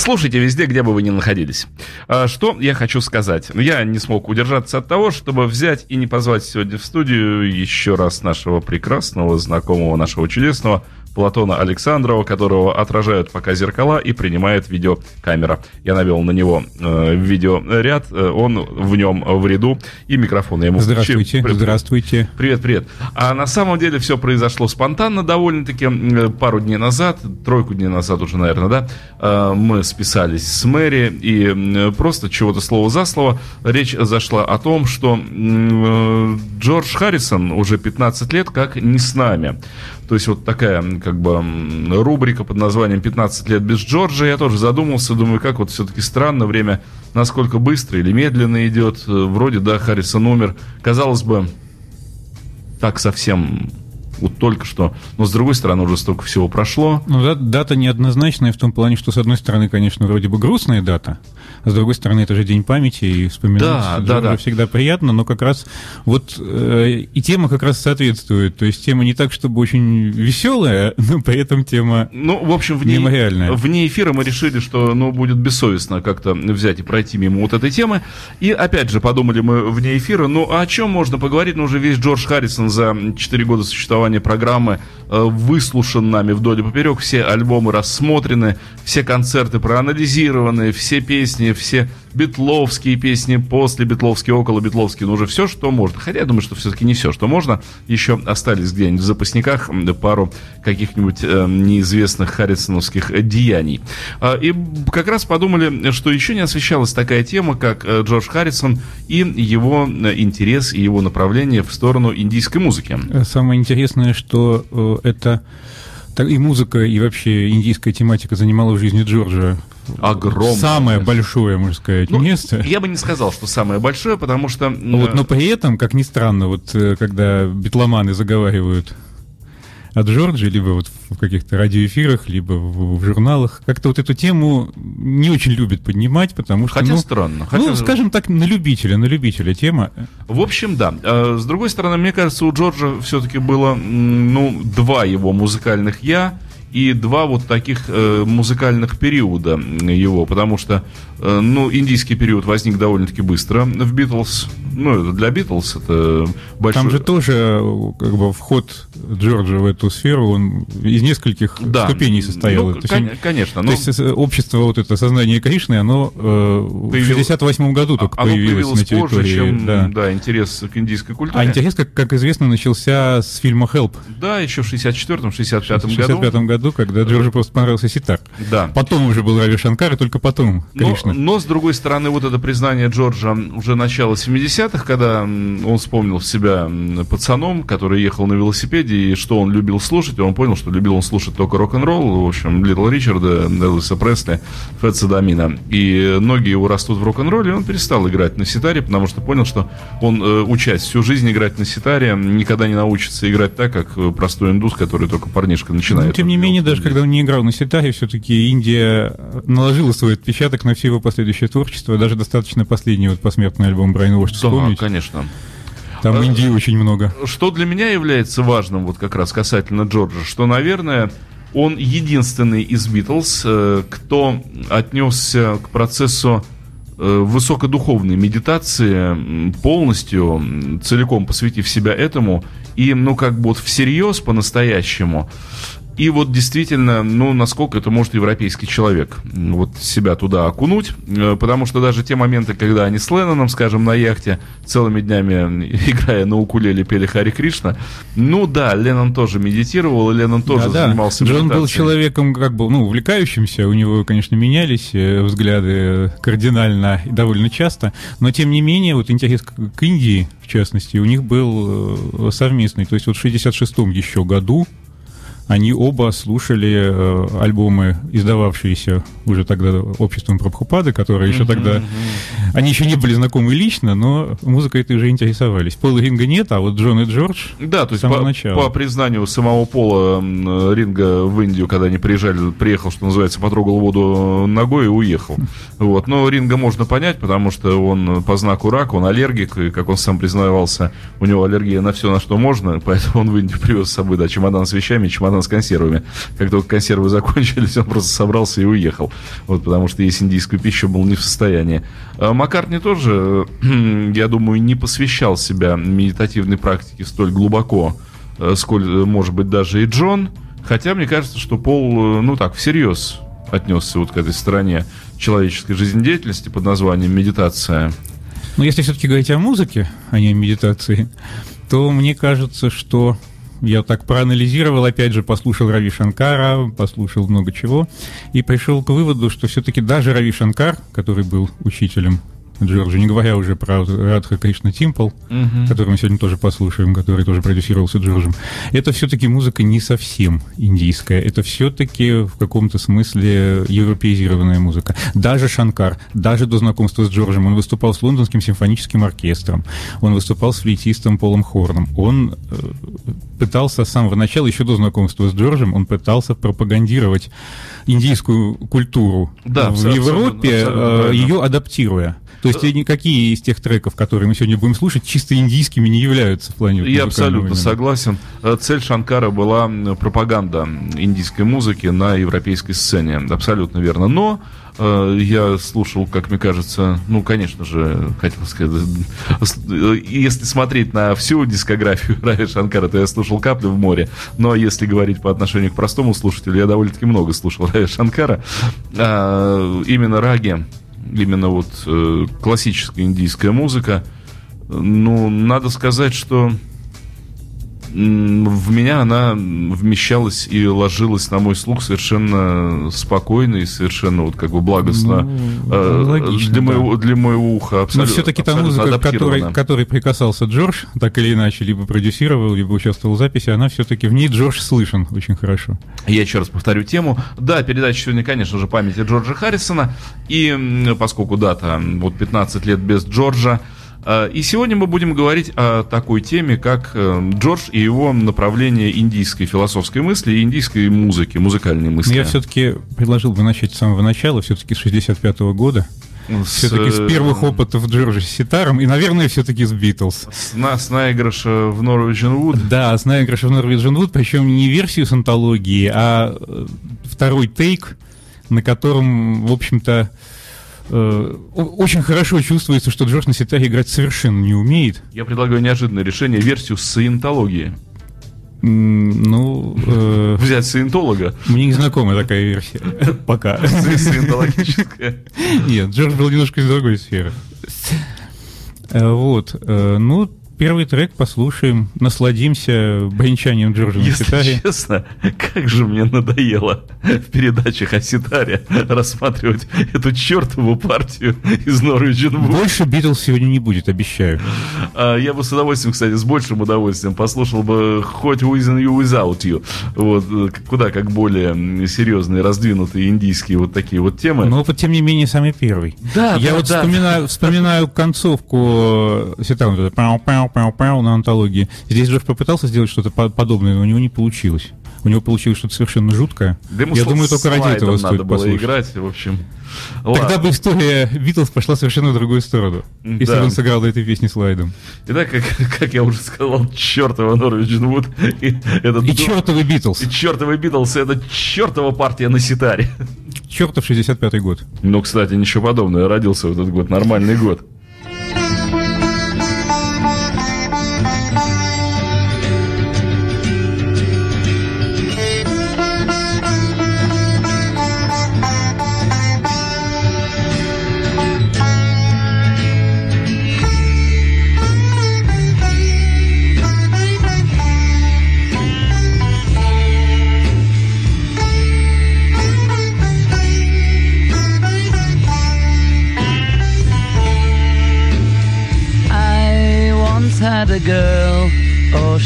Слушайте везде, где бы вы ни находились. А, что я хочу сказать? Я не смог удержаться от того, чтобы взять и не позвать сегодня в студию еще раз нашего прекрасного, знакомого, нашего чудесного Платона Александрова, которого отражают пока зеркала и принимает видеокамера. Я навел на него э, видеоряд, э, он в нем в ряду, и микрофон я ему Здравствуйте, включил. здравствуйте. Привет, привет. А на самом деле все произошло спонтанно довольно-таки. Пару дней назад, тройку дней назад уже, наверное, да, э, мы списались с Мэри, и просто чего-то слово за слово речь зашла о том, что э, Джордж Харрисон уже 15 лет как не с нами. То есть вот такая как бы рубрика под названием «15 лет без Джорджа». Я тоже задумался, думаю, как вот все-таки странно время, насколько быстро или медленно идет. Вроде, да, Харрисон умер. Казалось бы, так совсем вот только что. Но с другой стороны, уже столько всего прошло. Ну, да, дата неоднозначная в том плане, что, с одной стороны, конечно, вроде бы грустная дата, а с другой стороны, это же день памяти, и вспоминать да, да, да. всегда приятно, но как раз вот э, и тема как раз соответствует. То есть тема не так, чтобы очень веселая, но при этом тема Ну, в общем, вне, мемориальная. вне эфира мы решили, что ну, будет бессовестно как-то взять и пройти мимо вот этой темы. И опять же, подумали мы вне эфира, ну, о чем можно поговорить? Ну, уже весь Джордж Харрисон за 4 года существования программы. э, выслушан нами вдоль и поперек, все альбомы рассмотрены, все концерты проанализированы, все песни все битловские песни, после битловские, около битловские, ну уже все, что можно. Хотя я думаю, что все-таки не все, что можно. Еще остались где-нибудь в запасниках пару каких-нибудь э, неизвестных харрисоновских деяний. Э, и как раз подумали, что еще не освещалась такая тема, как э, Джордж Харрисон и его э, интерес и его направление в сторону индийской музыки. Самое интересное, что э, это и музыка, и вообще индийская тематика занимала в жизни Джорджа огромное. Самое большое, можно сказать, ну, место. Я бы не сказал, что самое большое, потому что... Вот, но при этом, как ни странно, вот э, когда битломаны заговаривают от Джорджа, либо вот в каких-то радиоэфирах, либо в, в журналах, как-то вот эту тему не очень любят поднимать, потому что... Хотя ну, странно. Хотя... Ну, скажем так, на любителя, на любителя тема. В общем, да. А, с другой стороны, мне кажется, у Джорджа все-таки было, ну, два его музыкальных «я», и два вот таких э, музыкальных периода его, потому что, э, ну, индийский период возник довольно-таки быстро в Битлз, ну, это для Битлз это большой... Там же тоже, как бы, вход Джорджа в эту сферу, он из нескольких да. ступеней состоял. Ну, то кон- есть, конечно. Но... То есть э, общество вот это сознание Кришны, оно э, Появил... в 68 году только оно появилось, появилось на территории. Позже, чем, да. да, интерес к индийской культуре. А интерес, как, как известно, начался с фильма «Help». Да, еще в 64-м, 65-м году. В 65 году, когда Джорджу просто понравился ситар. Да. Потом уже был Рави Шанкар, и только потом Кришна. Но, но, с другой стороны, вот это признание Джорджа уже начало 70-х, когда он вспомнил себя пацаном, который ехал на велосипеде, и что он любил слушать, и он понял, что любил он слушать только рок-н-ролл, в общем, Литл Ричарда, Элвиса Пресли, Фетса Дамина. И ноги его растут в рок-н-ролле, и он перестал играть на ситаре, потому что понял, что он, э, учась всю жизнь играть на ситаре, никогда не научится играть так, как простой индус, который только парнишка начинает. Но, тем не менее, даже когда он не играл на ситаре, все-таки Индия наложила свой отпечаток на все его последующее творчество, даже достаточно последний вот посмертный альбом Брайана Уорд вспомнить. Да, конечно. Там а, Индии очень много. Что для меня является важным, вот как раз касательно Джорджа, что, наверное, он единственный из Битлз, э, кто отнесся к процессу э, высокодуховной медитации полностью, целиком посвятив себя этому, и, ну, как бы вот всерьез, по-настоящему, и вот действительно, ну, насколько это может европейский человек вот себя туда окунуть, э, потому что даже те моменты, когда они с Ленноном, скажем, на яхте целыми днями, играя на укулеле, пели Хари Кришна, ну да, Леннон тоже медитировал, и Леннон тоже да, занимался да. Джон был человеком как бы, ну, увлекающимся, у него, конечно, менялись э, взгляды кардинально и довольно часто, но тем не менее, вот интерес к Индии, в частности, у них был э, совместный, то есть вот в 66-м еще году они оба слушали э, альбомы, издававшиеся уже тогда обществом Прабхупады, которые еще тогда... Они еще не были знакомы лично, но музыкой этой уже интересовались. Пола Ринга нет, а вот Джон и Джордж Да, то есть по, начала. по признанию самого Пола Ринга в Индию, когда они приезжали, приехал, что называется, потрогал воду ногой и уехал. Вот. Но Ринга можно понять, потому что он по знаку рака, он аллергик, и, как он сам признавался, у него аллергия на все, на что можно, поэтому он в Индию привез с собой, да, чемодан с вещами, чемодан с консервами. Как только консервы закончились, он просто собрался и уехал. Вот, потому что есть индийскую пищу был не в состоянии. А Маккартни тоже, я думаю, не посвящал себя медитативной практике столь глубоко, э, сколь, э, может быть, даже и Джон. Хотя мне кажется, что Пол, э, ну так, всерьез отнесся вот к этой стороне человеческой жизнедеятельности под названием медитация. Но если все-таки говорить о музыке, а не о медитации, то мне кажется, что я так проанализировал, опять же, послушал Рави Шанкара, послушал много чего, и пришел к выводу, что все-таки даже Рави Шанкар, который был учителем Джорджа, не говоря уже про Радха Кришна Тимпл, угу. который мы сегодня тоже послушаем, который тоже продюсировался Джорджем, это все-таки музыка не совсем индийская, это все-таки в каком-то смысле европеизированная музыка. Даже Шанкар, даже до знакомства с Джорджем, он выступал с лондонским симфоническим оркестром, он выступал с флейтистом Полом Хорном, он э, пытался с самого начала, еще до знакомства с Джорджем, он пытался пропагандировать индийскую культуру да, в Европе, абсолютно, э, ее адаптируя. То есть никакие из тех треков, которые мы сегодня будем слушать, чисто индийскими не являются в плане. Я абсолютно именно. согласен. Э, цель Шанкара была пропаганда индийской музыки на европейской сцене. Абсолютно верно. Но я слушал, как мне кажется, ну, конечно же, хотел сказать, э, если смотреть на всю дискографию Рави Шанкара, то я слушал «Капли в море», но если говорить по отношению к простому слушателю, я довольно-таки много слушал Рави Шанкара. А, именно раги именно вот э, классическая индийская музыка, ну, надо сказать, что в меня она вмещалась и ложилась на мой слух совершенно спокойно и совершенно вот как бы благостно ну, э, логично, для, моего, для моего уха абсолютно. Но все-таки та музыка, к которой, которой прикасался Джордж, так или иначе, либо продюсировал, либо участвовал в записи, она все-таки в ней Джордж слышен очень хорошо. Я еще раз повторю тему. Да, передача сегодня, конечно же, памяти Джорджа Харрисона. И поскольку дата вот 15 лет без Джорджа, и сегодня мы будем говорить о такой теме, как э, Джордж и его направление индийской философской мысли и индийской музыки, музыкальной мысли. Я все-таки предложил бы начать с самого начала, все-таки с 65 -го года. Все-таки с первых опытов Джорджа с ситаром, и, наверное, все-таки с Битлз. С, на, с наигрыша в Норвиджен Вуд? Да, с наигрыша в Норвиджен Вуд, причем не версию с антологии, а э, второй тейк, на котором, в общем-то, Э, очень хорошо чувствуется, что Джордж на ситаре играть совершенно не умеет. Я предлагаю неожиданное решение, версию с саентологии. Ну... Э, Взять саентолога. Мне не знакома такая версия. Пока. Саентологическая. Нет, Джордж был немножко из другой сферы. Э, вот. Э, ну, первый трек послушаем, насладимся бренчанием Джорджа на Если ситаре. честно, как же мне надоело в передачах о ситаре рассматривать эту чертову партию из Wood. Больше Битлз сегодня не будет, обещаю. А, я бы с удовольствием, кстати, с большим удовольствием послушал бы хоть With You Without You. Вот, куда как более серьезные, раздвинутые индийские вот такие вот темы. Но вот, тем не менее, самый первый. Да, Я да, вот да. Вспоминаю, вспоминаю концовку ситара, вот это пау-пау на антологии. Здесь Джордж попытался сделать что-то подобное, но у него не получилось. У него получилось что-то совершенно жуткое. Да Я думаю, только ради этого стоит надо было послушать. играть, в общем. Тогда Ладно. бы история Битлз пошла совершенно в другую сторону, если да. бы он сыграл этой песни слайдом. Итак, как, как я уже сказал, чертова Норвиджин Вуд. И, этот и чертовый Битлз. И чертовый Битлз, это чертова партия на ситаре. Чертов 65-й год. Ну, кстати, ничего подобного. Я родился в этот год, нормальный год.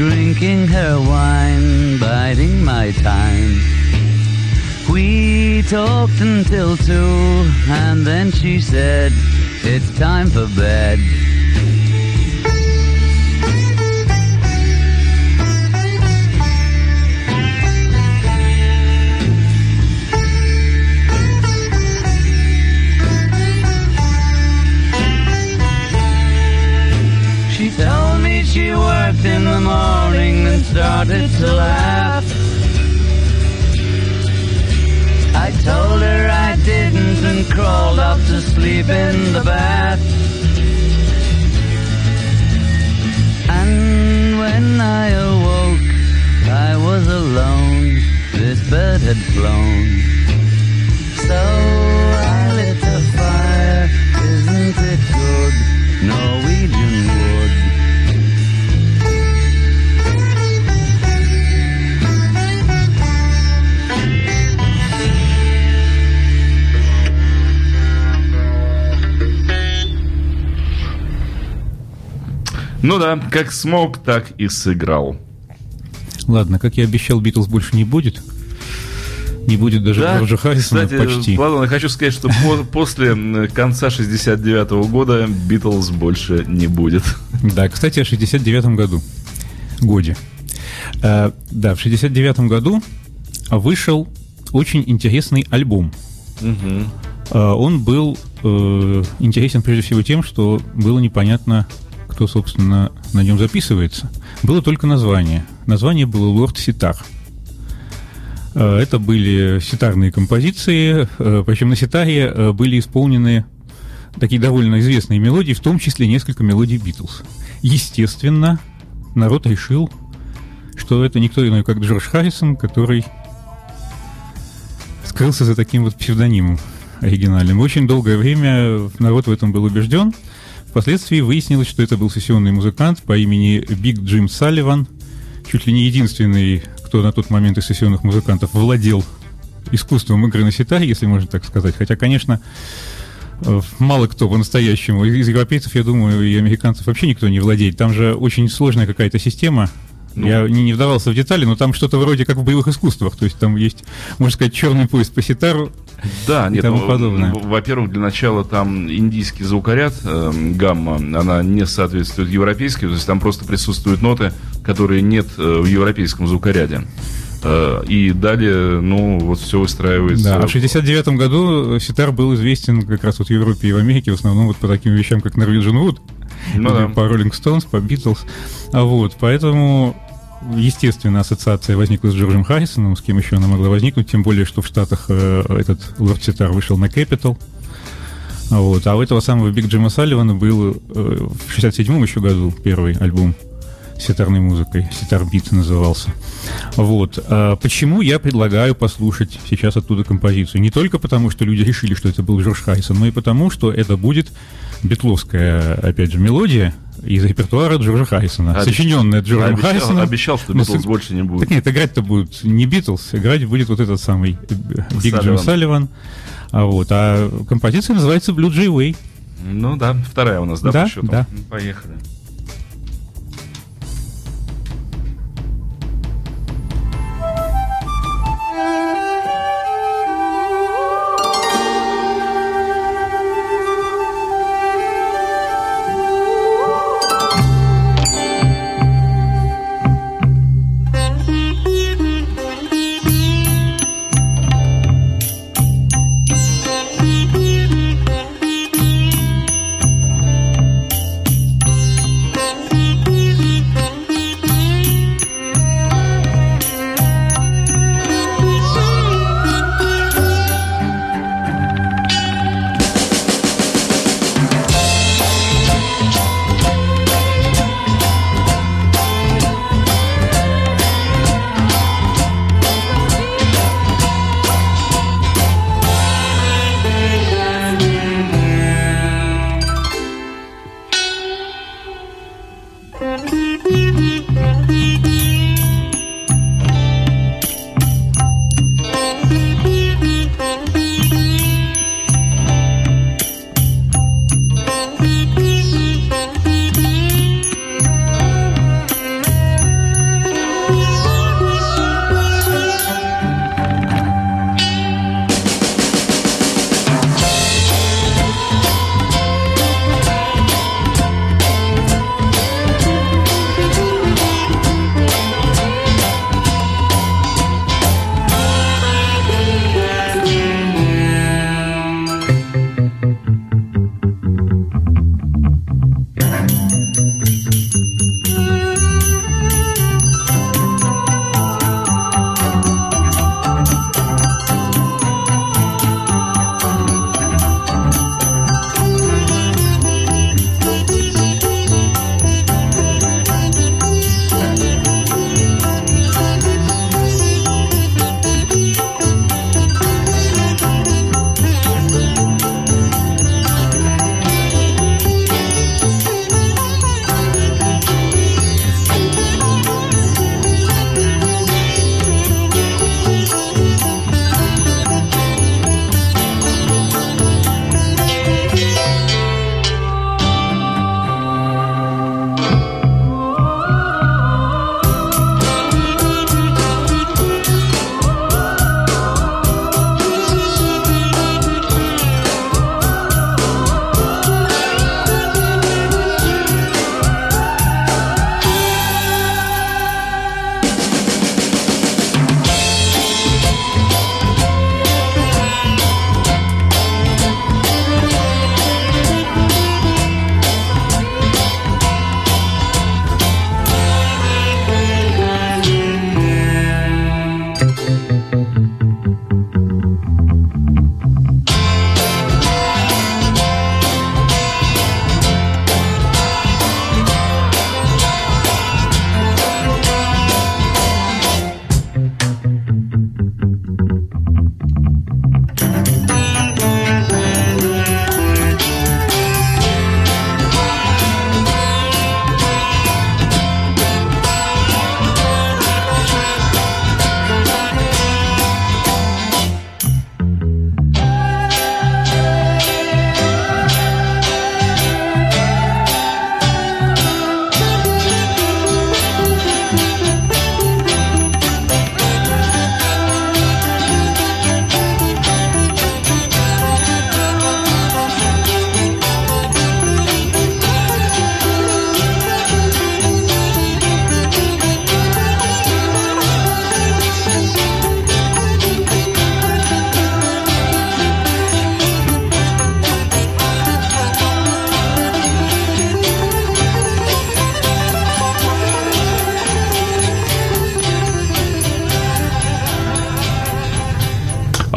drinking her wine, biding my time. We talked until two, and then she said, It's time for bed. Worked in the morning and started to laugh. I told her I didn't and crawled off to sleep in the bath. And when I awoke, I was alone. This bird had flown. So I lit a fire. Isn't it good? Norwegian wood. Ну да, как смог, так и сыграл. Ладно, как я обещал, Битлз больше не будет. Не будет даже Да, Джорджа Харрисона кстати, почти. Ладно, хочу сказать, что по- после конца 69 года Битлз больше не будет. Да, кстати, о 69 году. Годе. Э, да, в 69 году вышел очень интересный альбом. Э, Он был э, интересен прежде всего тем, что было непонятно, кто, собственно, на нем записывается. Было только название. Название было «Лорд Ситар». Э, Это были ситарные композиции, э, причем на ситаре э, были исполнены такие довольно известные мелодии, в том числе несколько мелодий Битлз. Естественно, народ решил, что это никто иной, как Джордж Харрисон, который скрылся за таким вот псевдонимом оригинальным. Очень долгое время народ в этом был убежден. Впоследствии выяснилось, что это был сессионный музыкант по имени Биг Джим Салливан, чуть ли не единственный, кто на тот момент из сессионных музыкантов владел искусством игры на ситаре, если можно так сказать. Хотя, конечно, э, мало кто по-настоящему. Из европейцев, я думаю, и американцев вообще никто не владеет. Там же очень сложная какая-то система. Ну. Я не, не вдавался в детали, но там что-то вроде как в боевых искусствах. То есть там есть, можно сказать, черный пояс по ситару. Да, И нет, тому ну, подобное. во-первых, для начала там индийский звукоряд, э, гамма, она не соответствует европейской, то есть там просто присутствуют ноты, которые нет э, в европейском звукоряде. Э, и далее, ну, вот все выстраивается. Да, а в 69 году ситар был известен как раз вот в Европе и в Америке в основном вот по таким вещам, как Norwegian Wood, Ну да. по Rolling Stones, по Beatles. А вот, поэтому, естественно, ассоциация возникла с Джорджем Харрисоном, с кем еще она могла возникнуть, тем более, что в Штатах э, этот Лорд Ситар вышел на Capital. Вот. А у этого самого Биг Джима Салливана был э, в 67-м еще году первый альбом ситарной музыкой, Sitar Beat назывался. Вот. А почему я предлагаю послушать сейчас оттуда композицию? Не только потому, что люди решили, что это был Джордж Харрисон, но и потому, что это будет битловская, опять же, мелодия из репертуара Джорджа Харрисона, Обещ- сочиненная Джорджем обещал, Харрисоном. обещал, что Но Битлз с- больше не будет. Так нет, играть-то будут не Битлз, играть будет вот этот самый Биг Джим Салливан. Салливан. А, вот, а композиция называется Blue Jay Way. Ну да, вторая у нас, да, Да, по счету? да. Ну, Поехали.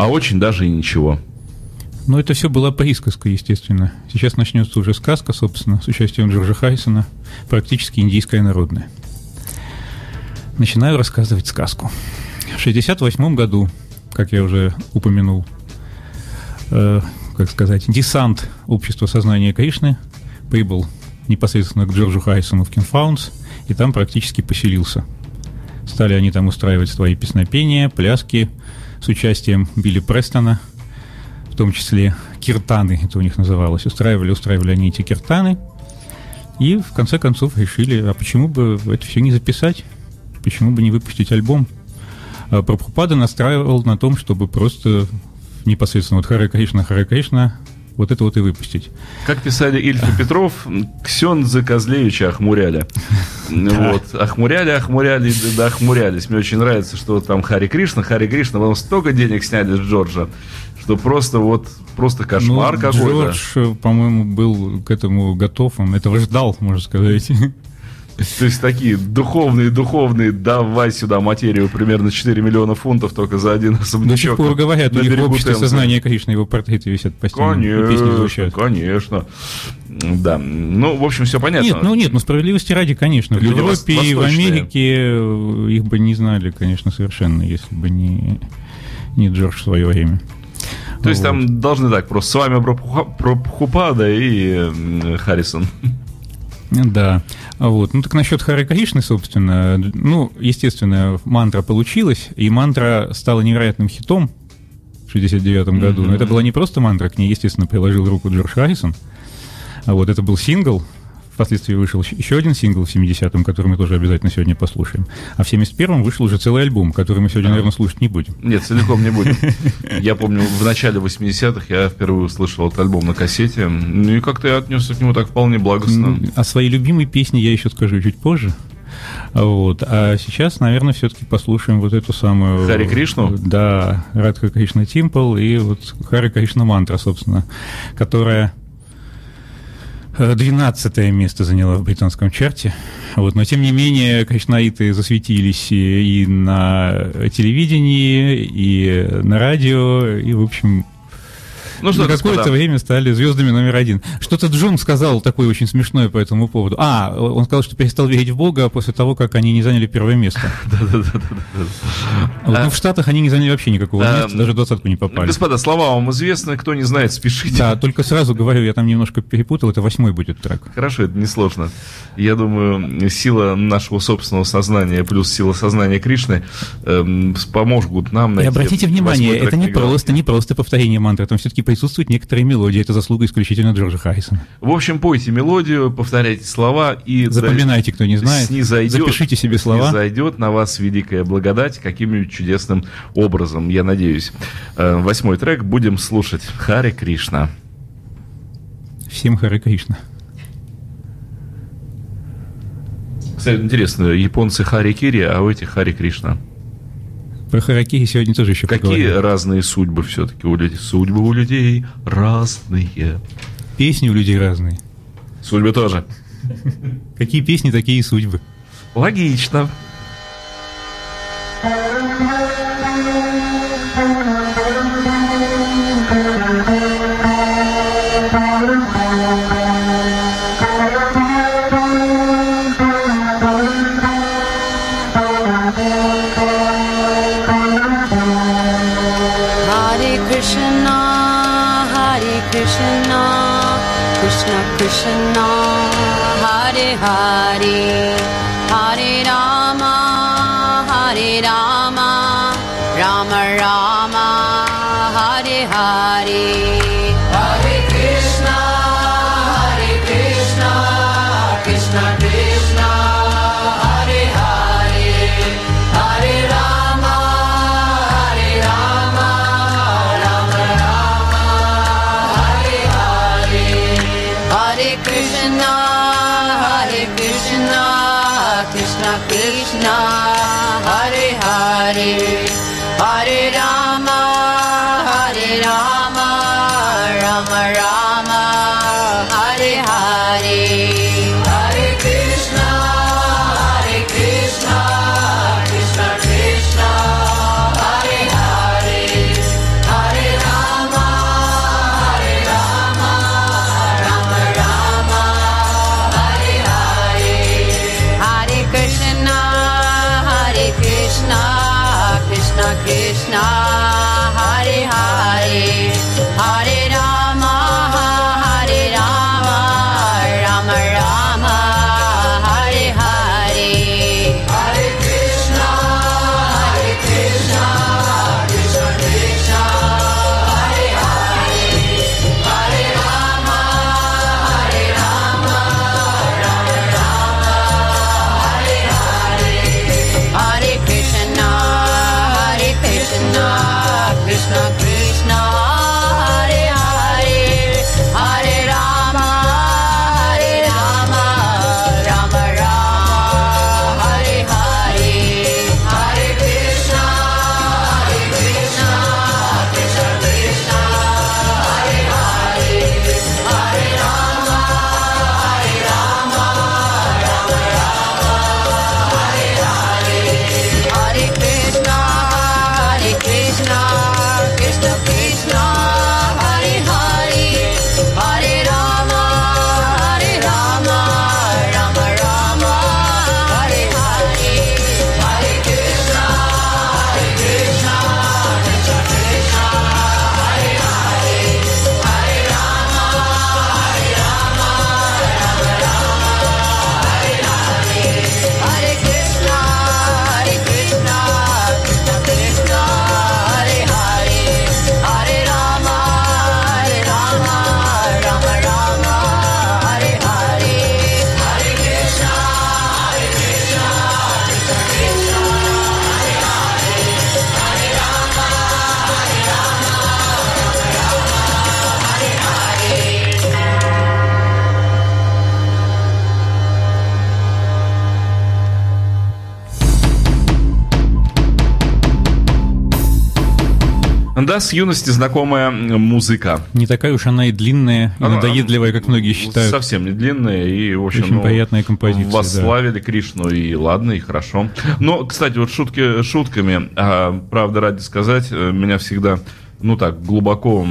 А очень даже и ничего. Ну, это все была присказка, естественно. Сейчас начнется уже сказка, собственно, с участием Джорджа Хайсона, практически индийская народная. Начинаю рассказывать сказку. В 1968 году, как я уже упомянул, э, как сказать, десант общества сознания Кришны прибыл непосредственно к Джорджу Хайсону в Кинфаунс, и там практически поселился. Стали они там устраивать свои песнопения, пляски с участием Билли Престона – в том числе киртаны, это у них называлось. Устраивали, устраивали они эти киртаны. И в конце концов решили, а почему бы это все не записать? Почему бы не выпустить альбом? А Прабхупада настраивал на том, чтобы просто непосредственно вот Харе Кришна, Харе Кришна вот это вот и выпустить. Как писали Ильф и Петров, Ксенза Козлевича охмуряли. Вот, охмуряли, охмуряли, да охмурялись. Мне очень нравится, что там Хари Кришна, Хари Кришна, потом столько денег сняли с Джорджа, что просто вот просто кошмар ну, какой-то. Джордж, по-моему, был к этому готов, он этого ждал, можно сказать. То есть такие духовные, духовные, давай сюда материю примерно 4 миллиона фунтов только за один особнячок. До сих пор говорят, у них в обществе сознания, конечно, его портреты висят постоянно. Конечно, конечно. Да, ну, в общем, все понятно. Нет, ну нет, ну справедливости ради, конечно. Люди в Европе и в Америке э, их бы не знали, конечно, совершенно, если бы не, не Джордж в свое время. То есть вот. там должны так, просто с вами Прабхупада и Харрисон. Да. Вот. Ну так насчет Хари Кришны, собственно, ну, естественно, мантра получилась, и мантра стала невероятным хитом в 69 году. Mm-hmm. Но это была не просто мантра, к ней, естественно, приложил руку Джордж Харрисон. А вот это был сингл, Впоследствии вышел еще один сингл в 70-м, который мы тоже обязательно сегодня послушаем. А в 71-м вышел уже целый альбом, который мы сегодня, наверное, слушать не будем. Нет, целиком не будем. Я помню, в начале 80-х я впервые услышал этот альбом на кассете. Ну и как-то я отнесся к нему так вполне благостно. О своей любимой песне я еще скажу чуть позже. Вот. А сейчас, наверное, все-таки послушаем вот эту самую... Хари Кришну? Да, Радха Кришна Тимпл и вот Хари Кришна Мантра, собственно, которая 12 место заняла в британском чарте. Вот, но тем не менее, кришнаиты засветились и на телевидении, и на радио, и, в общем, ну что, какое-то время стали звездами номер один. Что-то Джон сказал такое очень смешное по этому поводу. А, он сказал, что перестал верить в Бога после того, как они не заняли первое место. Да-да-да. Ну, в Штатах они не заняли вообще никакого места, даже двадцатку не попали. Господа, слова вам известны, кто не знает, спешите. Да, только сразу говорю, я там немножко перепутал, это восьмой будет трек. Хорошо, это несложно. Я думаю, сила нашего собственного сознания плюс сила сознания Кришны эм, помогут нам найти И обратите внимание, это не просто, не просто повторение мантры, там все-таки присутствует некоторая мелодия. Это заслуга исключительно Джорджа Харрисона. В общем, пойте мелодию, повторяйте слова и... Запоминайте, кто не знает. Снизойдет, запишите себе слова. Зайдет на вас великая благодать каким-нибудь чудесным образом, я надеюсь. Э, восьмой трек будем слушать. Харе Кришна. Всем Харе Кришна. Кстати, интересно, японцы Хари Кири, а у этих Хари Кришна. Про Харакири сегодня тоже еще Какие поговорим. разные судьбы все-таки у людей? Судьбы у людей разные. Песни у людей разные. Судьбы тоже. Какие песни, такие и судьбы. Логично. Krishna Hare Hare Да, с юности знакомая музыка. Не такая уж она и длинная, и она, надоедливая, как многие считают. Совсем не длинная, и, в общем, Очень ну, приятная композиция. Восславили да. Кришну, и ладно, и хорошо. Но, кстати, вот шутки шутками, а, правда, ради сказать, э, меня всегда ну так, глубоко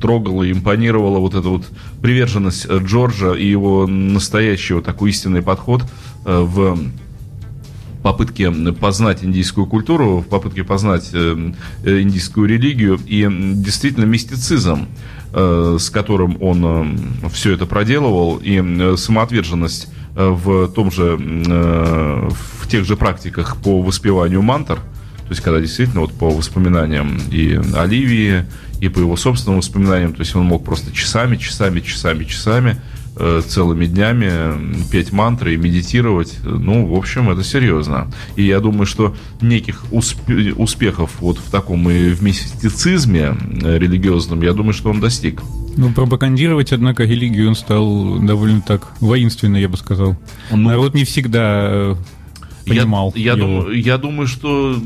трогала и импонировала вот эта вот приверженность Джорджа и его настоящий вот такой истинный подход э, в попытке познать индийскую культуру, в попытке познать э, индийскую религию. И действительно мистицизм, с которым он все это проделывал, и самоотверженность в том же, в тех же практиках по воспеванию мантр – то есть, когда действительно вот по воспоминаниям и Оливии, и по его собственным воспоминаниям, то есть он мог просто часами, часами, часами, часами, э, целыми днями петь мантры и медитировать. Ну, в общем, это серьезно. И я думаю, что неких усп- успехов вот в таком и в мистицизме э, религиозном, я думаю, что он достиг. Ну, пропагандировать, однако, религию он стал довольно так воинственно, я бы сказал. Ну, Народ не всегда э, понимал. Я, я, дум, я думаю, что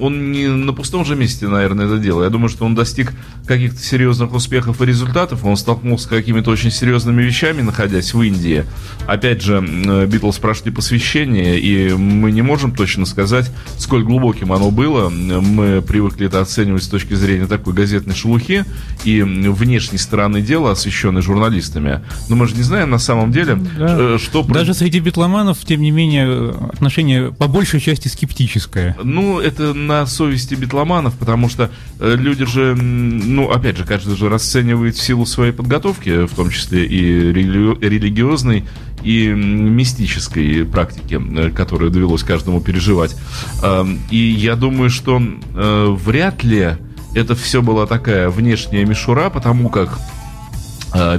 он не на пустом же месте, наверное, это делал. Я думаю, что он достиг каких-то серьезных успехов и результатов. Он столкнулся с какими-то очень серьезными вещами, находясь в Индии. Опять же, Битлз прошли посвящение, и мы не можем точно сказать, сколь глубоким оно было. Мы привыкли это оценивать с точки зрения такой газетной шелухи и внешней стороны дела, освещенной журналистами. Но мы же не знаем на самом деле, да. Э, что... Даже среди битломанов, тем не менее, отношение по большей части скептическое. Ну, это на совести битломанов, потому что э, люди же, ну, опять же, каждый же расценивает в силу своей подготовки, в том числе и религиозной, и мистической практики, э, которую довелось каждому переживать. Эм, и я думаю, что э, вряд ли это все была такая внешняя мишура, потому как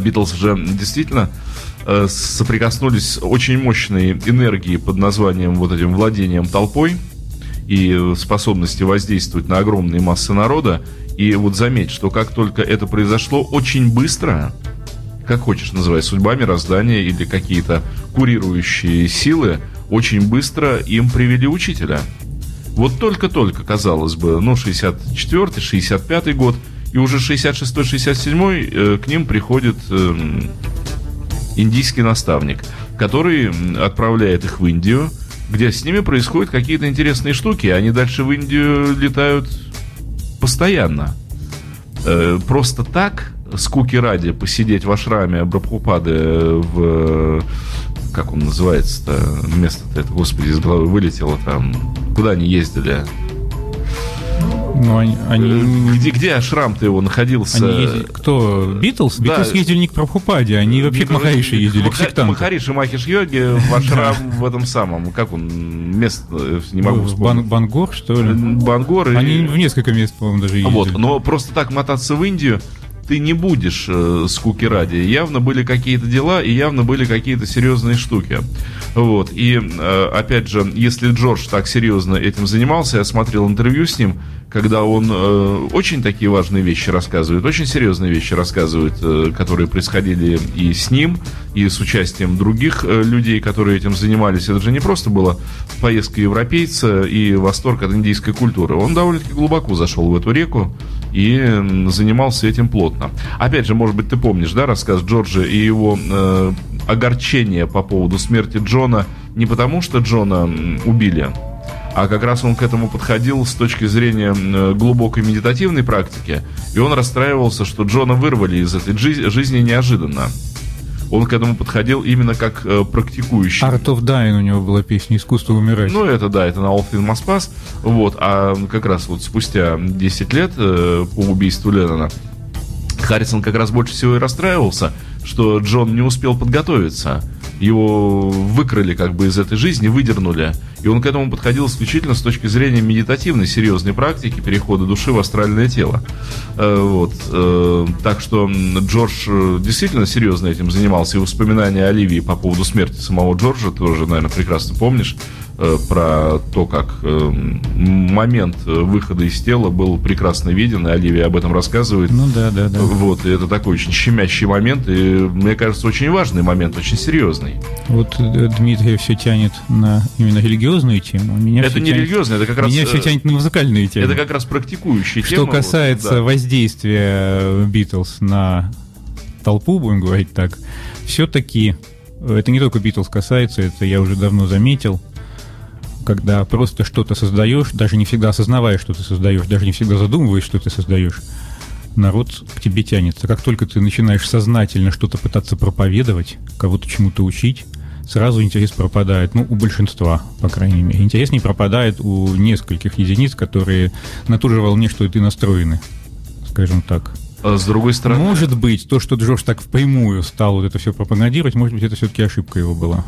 Битлз же действительно соприкоснулись очень мощные энергии под названием вот этим владением толпой и способности воздействовать на огромные массы народа. И вот заметь, что как только это произошло очень быстро, как хочешь называй, судьба мироздания или какие-то курирующие силы, очень быстро им привели учителя. Вот только-только, казалось бы, ну, 64-й, 65-й год, и уже 66-67 э, к ним приходит э, индийский наставник, который отправляет их в Индию, где с ними происходят какие-то интересные штуки. Они дальше в Индию летают постоянно. Э, просто так, скуки ради, посидеть в ашраме Брабхупады в... Как он называется-то? Место-то это, господи, из головы вылетело там. Куда они ездили? Ну, они, они... Где, где Ашрам-то его находился? Они ездили... Кто? Битлз? Да. Битлз ездили не к Прабхупаде, они вообще к Махариши ездили, Маха... к сектанту. Махариш и Махиш Йоги в Ашрам в этом самом, как он, место, не могу вспомнить. Бан Бангор, что ли? Бангор. Они в несколько мест, по-моему, даже ездили. Вот, но просто так мотаться в Индию, ты не будешь э, скуки ради. Явно были какие-то дела и явно были какие-то серьезные штуки. Вот. И, э, опять же, если Джордж так серьезно этим занимался, я смотрел интервью с ним, когда он э, очень такие важные вещи рассказывает, очень серьезные вещи рассказывает, э, которые происходили и с ним, и с участием других э, людей, которые этим занимались. Это же не просто была поездка европейца и восторг от индийской культуры. Он довольно-таки глубоко зашел в эту реку и занимался этим плотно. Опять же, может быть, ты помнишь, да, рассказ Джорджа и его э, огорчение по поводу смерти Джона не потому, что Джона убили, а как раз он к этому подходил с точки зрения глубокой медитативной практики, и он расстраивался, что Джона вырвали из этой жизни неожиданно. Он к этому подходил именно как э, практикующий. Art of Dying у него была песня «Искусство умирать». Ну, это да, это на All Things Must Pass. Вот, а как раз вот спустя 10 лет э, по убийству Леннона Харрисон как раз больше всего и расстраивался, что Джон не успел подготовиться его выкрали как бы из этой жизни, выдернули. И он к этому подходил исключительно с точки зрения медитативной, серьезной практики перехода души в астральное тело. Э, вот. Э, так что Джордж э, действительно серьезно этим занимался. И воспоминания Оливии по поводу смерти самого Джорджа, тоже, наверное, прекрасно помнишь, про то, как э, момент выхода из тела был прекрасно виден, и Оливия об этом рассказывает. Ну да, да, да. Вот, и это такой очень щемящий момент, и, мне кажется, очень важный момент, очень серьезный. Вот э, Дмитрий все тянет на именно религиозную тему. Меня это не тянет, религиозная, это как раз... Меня все тянет на музыкальные темы. Это как раз практикующие Что темы. касается вот, да. воздействия Битлз на толпу, будем говорить так, все-таки это не только Битлз касается, это я уже давно заметил когда просто что-то создаешь, даже не всегда осознавая, что ты создаешь, даже не всегда задумываясь, что ты создаешь, народ к тебе тянется. Как только ты начинаешь сознательно что-то пытаться проповедовать, кого-то чему-то учить, сразу интерес пропадает. Ну, у большинства, по крайней мере. Интерес не пропадает у нескольких единиц, которые на ту же волне, что и ты настроены, скажем так. А с другой стороны... Может быть, то, что Джош так впрямую стал вот это все пропагандировать, может быть, это все-таки ошибка его была.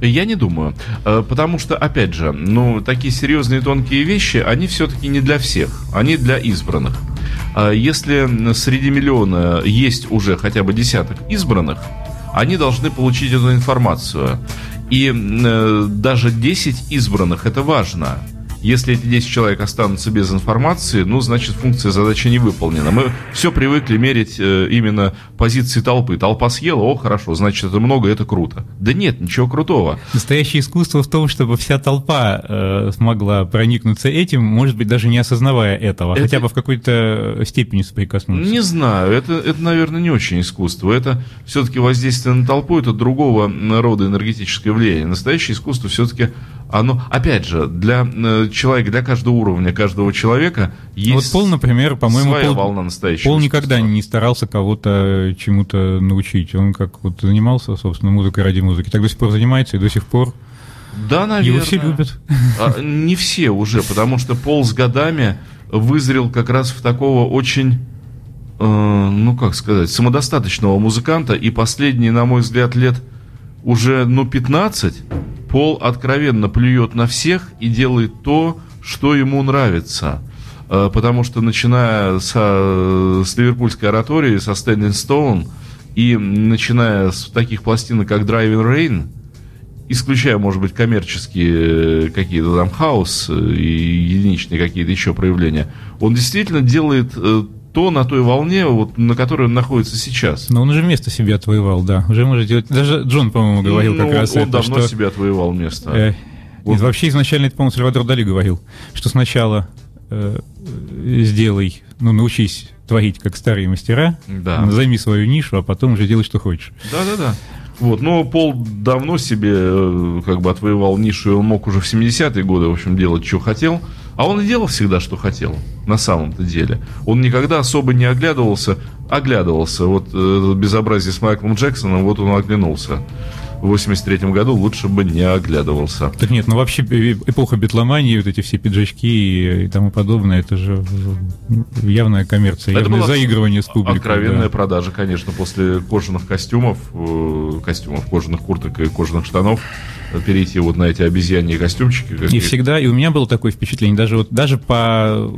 Я не думаю. А, потому что, опять же, ну, такие серьезные тонкие вещи, они все-таки не для всех. Они для избранных. А если среди миллиона есть уже хотя бы десяток избранных, они должны получить эту информацию. И э, даже 10 избранных это важно. Если эти 10 человек останутся без информации, ну, значит, функция задачи не выполнена. Мы все привыкли мерить э, именно позиции толпы. Толпа съела, о, хорошо, значит, это много, это круто. Да нет, ничего крутого. Настоящее искусство в том, чтобы вся толпа э, смогла проникнуться этим, может быть, даже не осознавая этого, это... хотя бы в какой-то степени соприкоснуться. Не знаю, это, это, наверное, не очень искусство. Это все-таки воздействие на толпу, это другого рода энергетическое влияние. Настоящее искусство все-таки оно, опять же, для э, человека, для каждого уровня, каждого человека есть Вот Пол, например, по-моему, своя Пол, волна настоящего Пол никогда не старался кого-то чему-то научить. Он как вот занимался, собственно, музыкой ради музыки. Так до сих пор занимается и до сих пор да, наверное. Его все любят. А, не все уже, потому что Пол с годами вызрел как раз в такого очень, э, ну как сказать, самодостаточного музыканта. И последние, на мой взгляд, лет уже, ну, 15 Пол откровенно плюет на всех и делает то, что ему нравится. Э, потому что начиная со, с Ливерпульской оратории, со Standing Stone, и начиная с таких пластинок, как Driving Rain, исключая, может быть, коммерческие какие-то там хаос и единичные какие-то еще проявления, он действительно делает э, то на той волне, вот, на которой он находится сейчас. Но он уже место себе отвоевал, да. Уже может делать. Даже Джон, по-моему, говорил ну, как раз он это, давно что... себе отвоевал место. Э, вот. Вообще изначально это, по-моему, Сальвадор Дали говорил, что сначала э, сделай, ну, научись творить как старые мастера, да. займи свою нишу, а потом уже делай, что хочешь. Да-да-да. Вот, но Пол давно себе э, как бы отвоевал нишу, и он мог уже в 70-е годы, в общем, делать, что хотел. А он делал всегда, что хотел, на самом-то деле. Он никогда особо не оглядывался, оглядывался. Вот э, безобразие с Майклом Джексоном, вот он оглянулся в 83 году лучше бы не оглядывался. Так нет, ну вообще э, эпоха битломании, вот эти все пиджачки и тому подобное, это же явная коммерция, это явное заигрывание с публикой. Откровенная да. продажа, конечно, после кожаных костюмов, э, костюмов, кожаных курток и кожаных штанов перейти вот на эти обезьяньи костюмчики. И всегда, и у меня было такое впечатление, даже вот даже по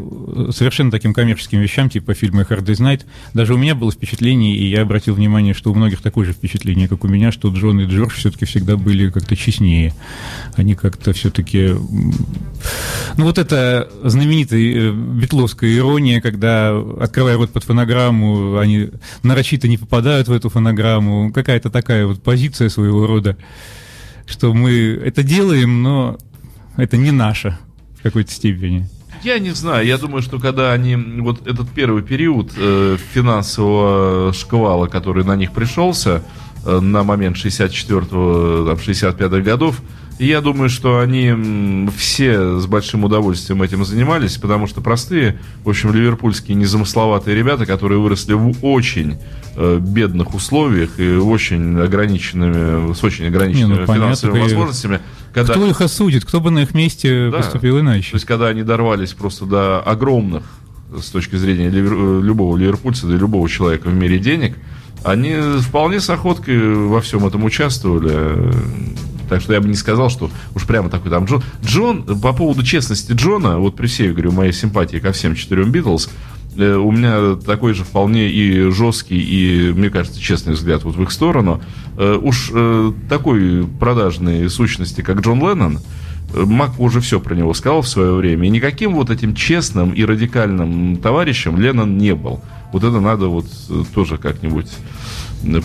совершенно таким коммерческим вещам, типа фильма Hard Day's Night, даже у меня было впечатление, и я обратил внимание, что у многих такое же впечатление, как у меня, что Джон и Джордж все-таки всегда были как-то честнее. Они как-то все-таки... Ну вот это знаменитая э, битловская ирония, когда, открывая рот под фонограмму, они нарочито не попадают в эту фонограмму, какая-то такая вот позиция своего рода что мы это делаем, но это не наше в какой-то степени. Я не знаю, я думаю, что когда они, вот этот первый период э, финансового шквала, который на них пришелся, э, на момент 64-го, 65-х годов, я думаю, что они все с большим удовольствием этим занимались, потому что простые, в общем, ливерпульские незамысловатые ребята, которые выросли в очень э, бедных условиях и очень ограниченными, с очень ограниченными Не, ну, финансовыми понятно, возможностями. Когда... Кто их осудит? Кто бы на их месте да. поступил иначе? То есть, когда они дорвались просто до огромных, с точки зрения ливер... Э, любого ливерпульца, да любого человека в мире денег, они вполне с охоткой во всем этом участвовали. Так что я бы не сказал, что уж прямо такой там Джон. Джон, по поводу честности Джона, вот при всей, говорю, моей симпатии ко всем четырем Битлз, э, у меня такой же вполне и жесткий, и, мне кажется, честный взгляд вот в их сторону. Э, уж э, такой продажной сущности, как Джон Леннон, Мак уже все про него сказал в свое время. И никаким вот этим честным и радикальным товарищем Леннон не был. Вот это надо вот э, тоже как-нибудь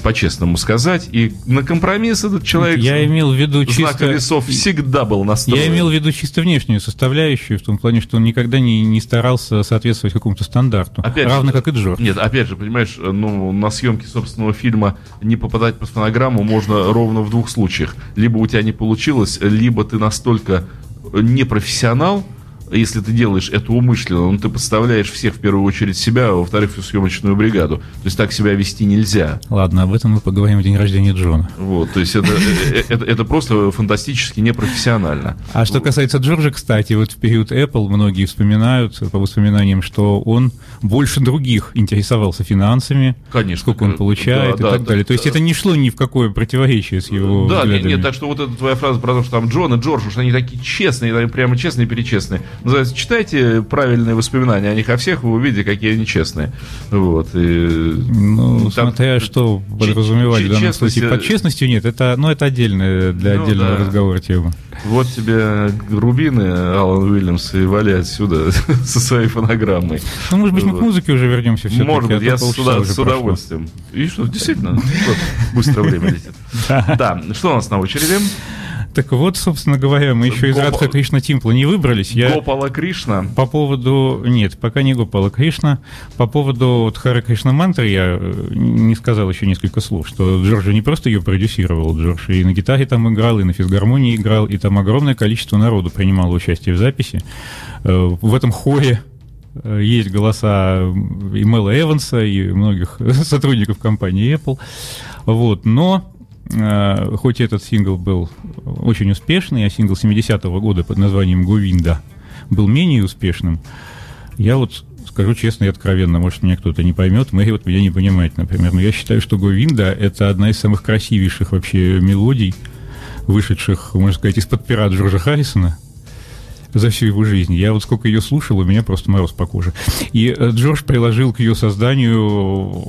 по-честному сказать. И на компромисс этот человек... Я имел в виду чисто... весов всегда был настроен. Я имел в виду чисто внешнюю составляющую, в том плане, что он никогда не, не старался соответствовать какому-то стандарту. Опять равно же, как и Джордж. Нет, опять же, понимаешь, ну, на съемке собственного фильма не попадать по фонограмму можно ровно в двух случаях. Либо у тебя не получилось, либо ты настолько непрофессионал, если ты делаешь это умышленно, ну, ты подставляешь всех в первую очередь себя, а во-вторых, всю съемочную бригаду. То есть так себя вести нельзя. Ладно, об этом мы поговорим в день рождения Джона. Вот, то есть это, э, э, это, это просто фантастически непрофессионально. А что касается Джорджа, кстати, вот в период Apple многие вспоминают, по воспоминаниям, что он больше других интересовался финансами, Конечно, сколько он получает да, и да, так да, далее. То есть это не шло ни в какое противоречие с его Да, взглядами. нет, нет, так что вот эта твоя фраза про то, что там Джон и Джордж, уж они такие честные, прямо честные, перечестные называется, читайте правильные воспоминания о них о всех, вы увидите, какие они честные. Вот. И, ну, там, смотря что подразумевать в данном случае. Под честностью нет, это, ну, это отдельная для ну, отдельного да. разговора тема. Вот тебе рубины, Алан Уильямс, и вали отсюда со своей фонограммой. Ну, может быть, вот. мы к музыке уже вернемся все Может быть, я сюда, с удовольствием. И что, действительно, быстро время летит. Да, что у нас на очереди? Так вот, собственно говоря, мы еще из Радха Кришна Тимпла не выбрались. Я Гопала Кришна? По поводу... Нет, пока не Гопала Кришна. По поводу вот, Хара Кришна Мантры я э, не сказал еще несколько слов, что Джорджи не просто ее продюсировал, Джордж и на гитаре там играл, и на физгармонии играл, и там огромное количество народу принимало участие в записи. Э, в этом хоре э, есть голоса и Мэла Эванса, и многих сотрудников компании Apple. Вот, но хоть этот сингл был очень успешный, а сингл 70-го года под названием «Говинда» был менее успешным, я вот скажу честно и откровенно, может, меня кто-то не поймет, Мэри вот меня не понимает, например, но я считаю, что «Говинда» — это одна из самых красивейших вообще мелодий, вышедших, можно сказать, из-под пера Джорджа Харрисона, за всю его жизнь. Я вот сколько ее слушал, у меня просто мороз по коже. И э, Джордж приложил к ее созданию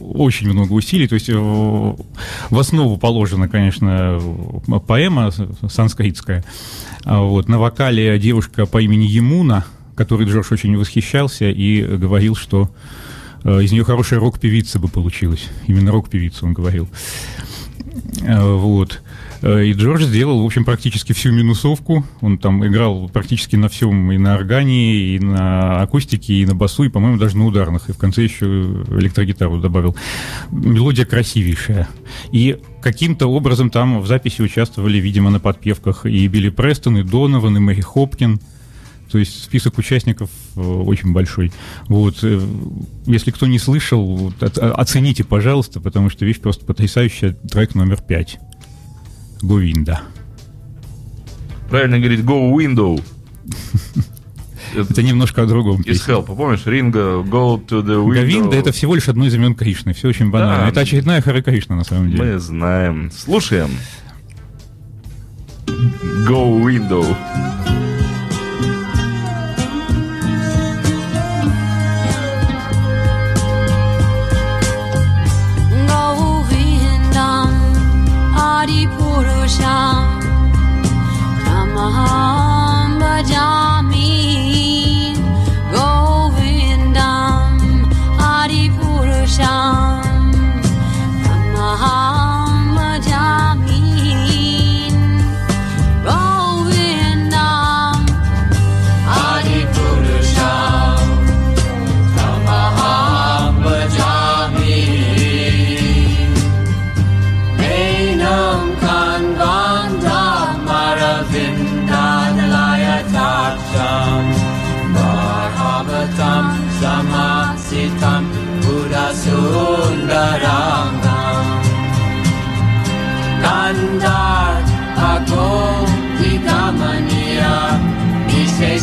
очень много усилий. То есть э, в основу положена, конечно, поэма санскритская. А вот. На вокале девушка по имени Емуна, которой Джордж очень восхищался и говорил, что э, из нее хорошая рок-певица бы получилась. Именно рок-певица, он говорил. Вот. Э, и Джордж сделал, в общем, практически всю минусовку. Он там играл практически на всем, и на органе, и на акустике, и на басу, и, по-моему, даже на ударных. И в конце еще электрогитару добавил. Мелодия красивейшая. И каким-то образом там в записи участвовали, видимо, на подпевках и Билли Престон, и Донован, и Мэри Хопкин. То есть список участников э, очень большой. Вот. Э, если кто не слышал, оцените, пожалуйста, потому что вещь просто потрясающая. Трек номер пять. Говинда. Правильно говорить Go Window. Это немножко о другом. Из Help, помнишь? Ринга, Go to the Window. Говинда — это всего лишь одно из имен Кришны. Все очень банально. Да. Это очередная Харе Кришна, на самом деле. Мы знаем. Слушаем. Go Window.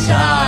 Krishna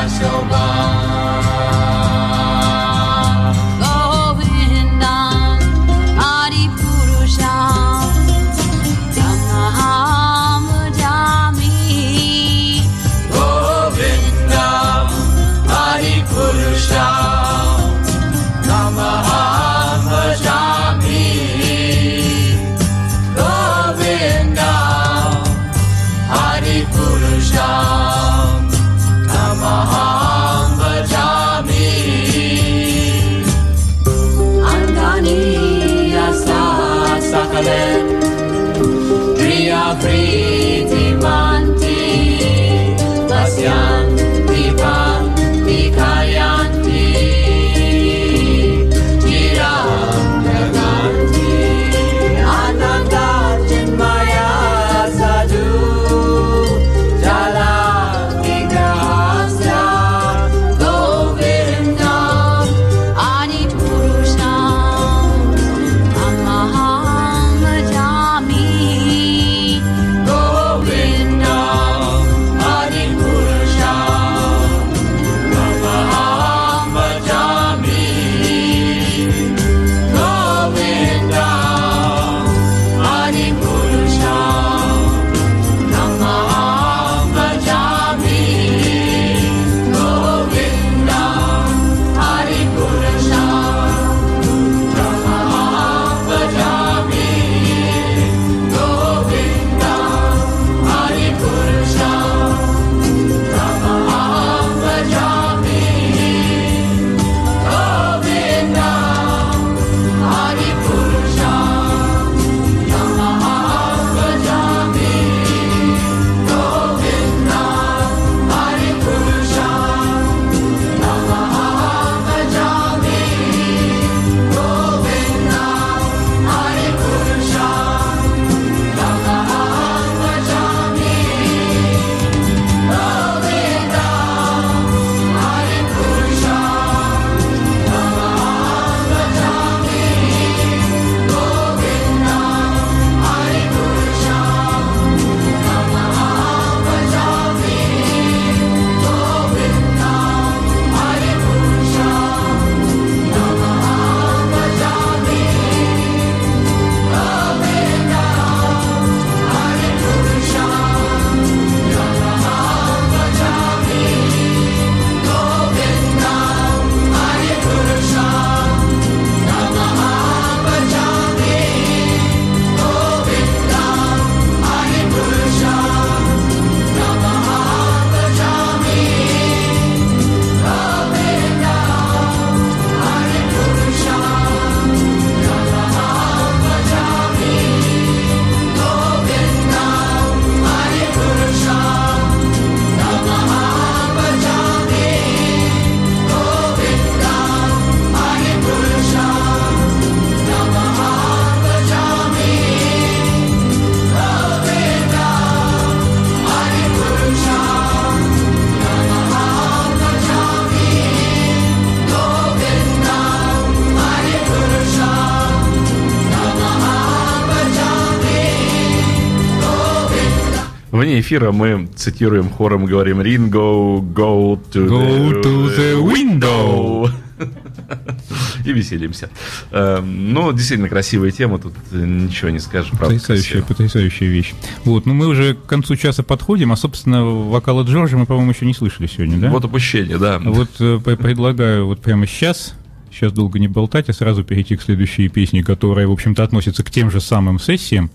эфира мы цитируем хором, говорим «Ringo, go to, Go to the window». И веселимся. Эм, Ну, действительно красивая тема, тут ничего не скажешь. правда, Потрясающая, красиво. потрясающая вещь. Вот, ну мы уже к концу часа подходим, а, собственно, вокала Джорджа мы, по-моему, еще не слышали сегодня, да? Вот упущение, да. Вот э, предлагаю вот прямо сейчас, сейчас долго не болтать, а сразу перейти к следующей песне, которая, в общем-то, относится к тем же самым сессиям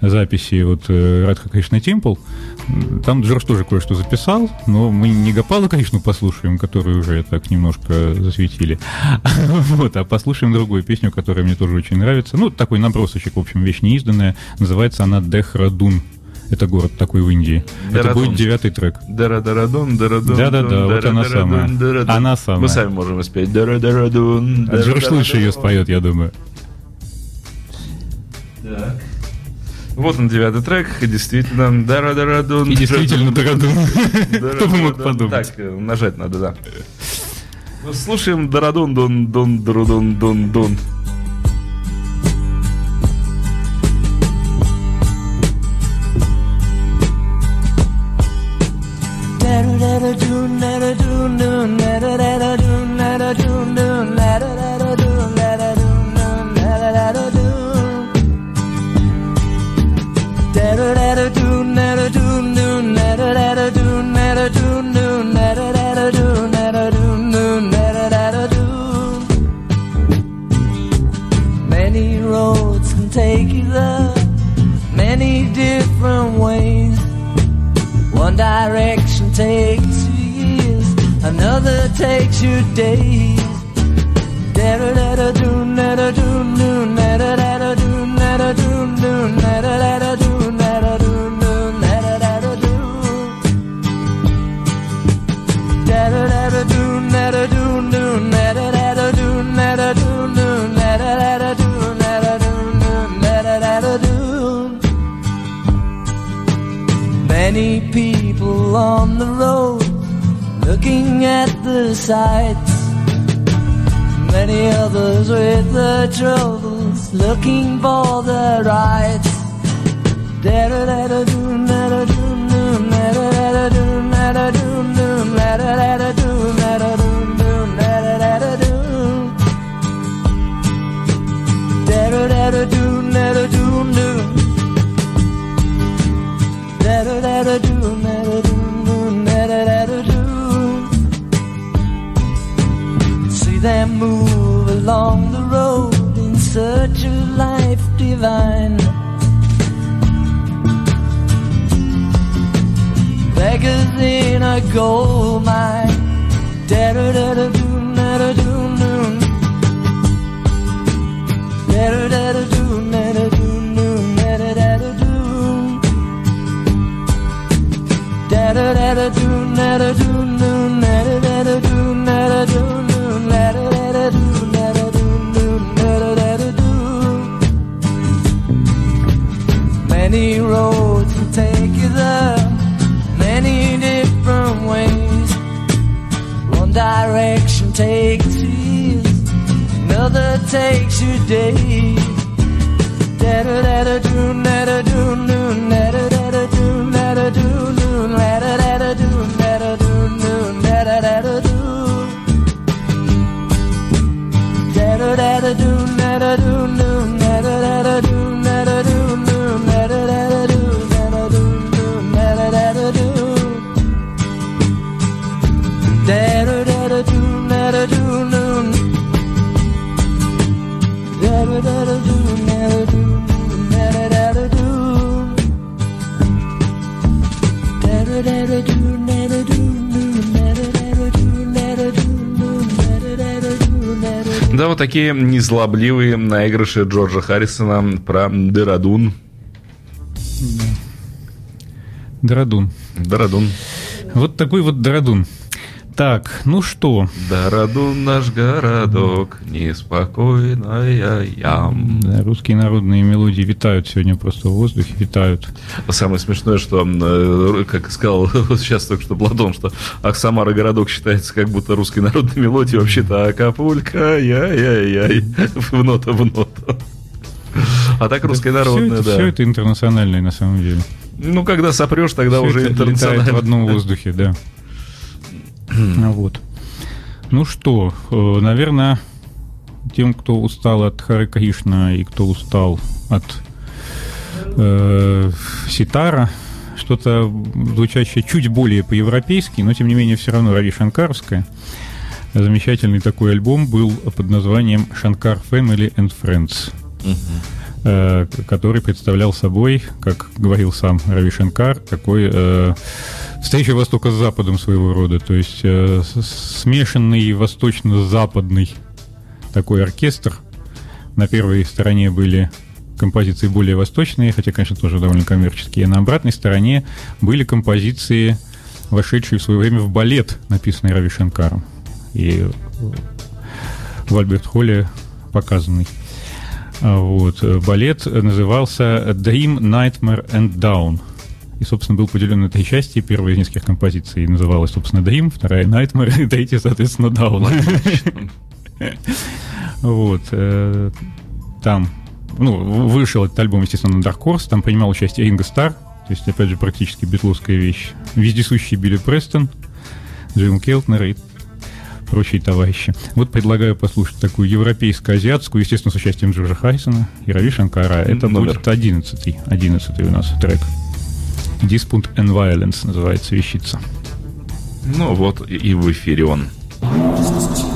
записи вот э, Радха Кришна Темпл. Там Джордж тоже кое-что записал, но мы не Гопала, конечно, послушаем, которую уже так немножко засветили. Вот, а послушаем другую песню, которая мне тоже очень нравится. Ну, такой набросочек, в общем, вещь неизданная. Называется она Дехрадун. Это город такой в Индии. Это Дехрадун. будет девятый трек. Дара-дарадун, дарадун, Да-да-да, вот она самая. дарадун. Она самая. Мы сами можем спеть. Дара-дарадун, А Джордж лучше ее споет, я думаю. Так. Вот он, девятый трек, и действительно, дара-дарадун. И действительно, Дарадун. Дара-дарадун. Кто бы мог подумать? Так, э, нажать надо, да. Ну, Слушаем дарадун дун дун дарадун дун дун. Many direction takes you years, another takes you days. Da da da da do da da do do da da da da. on the road, looking at the sights. Many others with their troubles, looking for the rights. Da-da-da-da-doom, da-da-doom, da-da-da-da-doom, da-da-da-doom, da-da-da-da-doom. search of life divine. Beggars in a gold mine. Da da da da da da da da da Da da da da da da da da da da da da da da Da da da da da da da doom. One direction takes years, another takes your day. da letter, da da doon, doon, da da da letter, da da letter, letter, da da da doon, da da doon, letter, da da da doon. Да, вот такие незлобливые наигрыши Джорджа Харрисона про Дерадун. Драдун. Дарадун. Вот такой вот Драдун. Так, ну что, Дарадун наш городок, неспокойная ям. да, русские народные мелодии витают сегодня просто в воздухе, витают. Самое смешное, что, э, как сказал сейчас только что Платон, что Ах, Самара городок считается как будто русской народной мелодией, вообще-то Акапулька, яй-яй-яй, в ноту, в ноту. А так русская народная, все, да. это интернациональное на самом деле. Ну, когда сопрешь, тогда уже это летает в одном воздухе, да. Вот. Ну что, э, наверное, тем, кто устал от Хары Кришна и кто устал от э, ситара, что-то звучащее чуть более по-европейски, но тем не менее все равно Рави Шанкаровское. Замечательный такой альбом был под названием «Шанкар Family and Friends», э, который представлял собой, как говорил сам Рави Шанкар, такой э, встреча Востока с Западом своего рода, то есть э, смешанный восточно-западный такой оркестр. На первой стороне были композиции более восточные, хотя, конечно, тоже довольно коммерческие. На обратной стороне были композиции, вошедшие в свое время в балет, написанный Рави Шанкаром. И э, в Альберт-Холле показанный. А Вот. э, Балет назывался Dream, Nightmare and Down. И, собственно, был поделен на три части. Первая из нескольких композиций называлась, собственно, Dream, вторая Nightmare, и третья, соответственно, Down. Вот. э, Там, ну, вышел этот альбом, естественно, на Dark Horse. Там принимал участие Ринго Стар. То есть, опять же, практически битловская вещь. Вездесущий Билли Престон, Джим Келтнер и прочие товарищи. Вот предлагаю послушать такую европейско-азиатскую, естественно, с участием Джорджа Харрисона и Рави Шанкара. Это Номер. будет одиннадцатый, одиннадцатый у нас трек. Dispute and Violence называется вещица. Ну вот, и- в эфире он. Thank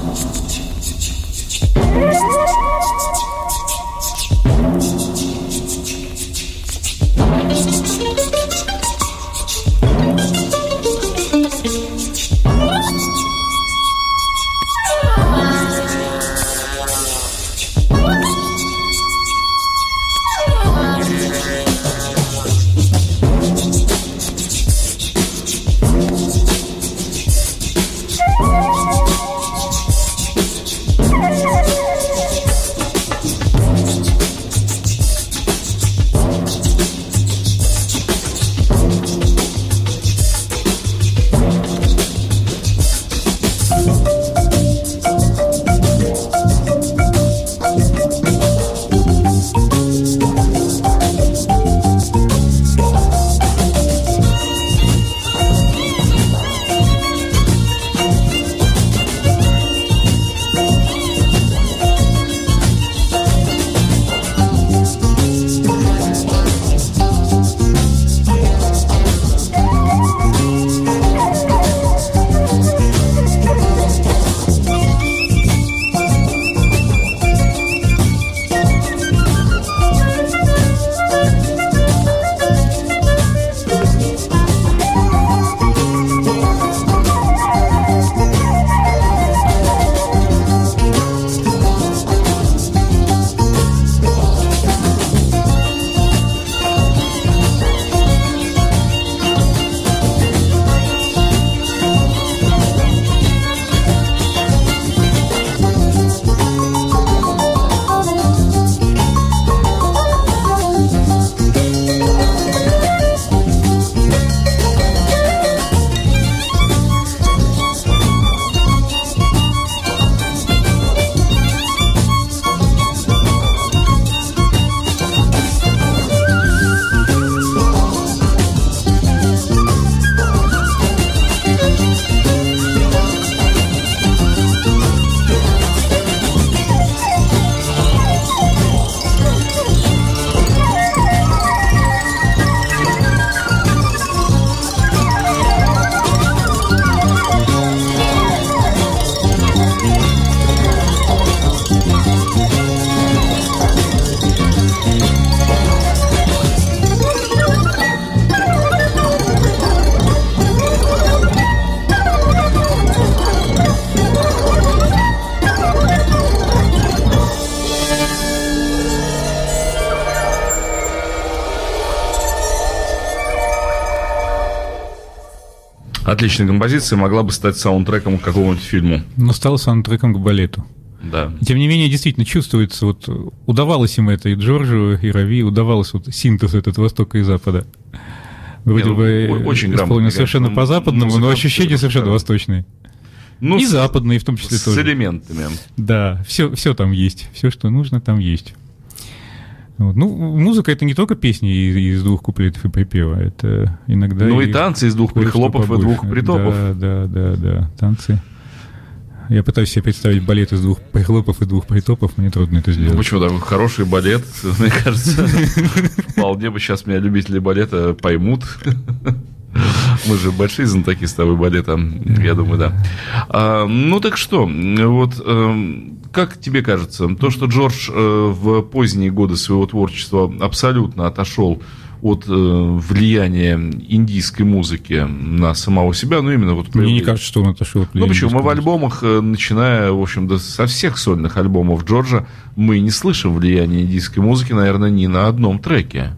Отличная композиция, могла бы стать саундтреком к какому-нибудь фильму. Но стала саундтреком к балету. Да. Тем не менее, действительно чувствуется, вот удавалось им это и Джорджу, и Рави, удавалось вот синтез этот Востока и Запада. Вроде Не, ну, бы очень грамотно, исполнено совершенно конечно, по-западному, но ощущения совершенно, совершенно да. восточные. Ну, и с- западные в том числе с тоже. элементами. Да, все, все там есть. Все, что нужно, там есть. Вот. Ну, музыка это не только песни из, из двух куплетов и припева, это иногда. Ну и танцы из двух прихлопов и двух притопов. Да, да, да, да. Танцы. Я пытаюсь себе представить балет из двух прихлопов и двух притопов, мне трудно это Ну, сделать. почему такой хороший балет, мне кажется, вполне бы сейчас меня любители балета поймут. Мы же большие знатоки с тобой балета, я думаю, да. А, ну так что, вот эм, как тебе кажется, то, что Джордж э, в поздние годы своего творчества абсолютно отошел от э, влияния индийской музыки на самого себя, ну именно вот... Мне не кажется, что он отошел от Ну почему? Мы в альбомах, э, начиная, в общем, да, со всех сольных альбомов Джорджа, мы не слышим влияния индийской музыки, наверное, ни на одном треке.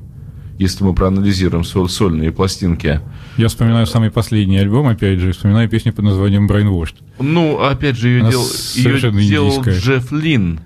Если мы проанализируем сол- сольные пластинки. Я вспоминаю самый последний альбом, опять же, вспоминаю песню под названием Brainwashed. Ну, опять же, ее, Она дел- ее делал. Джефф Лин.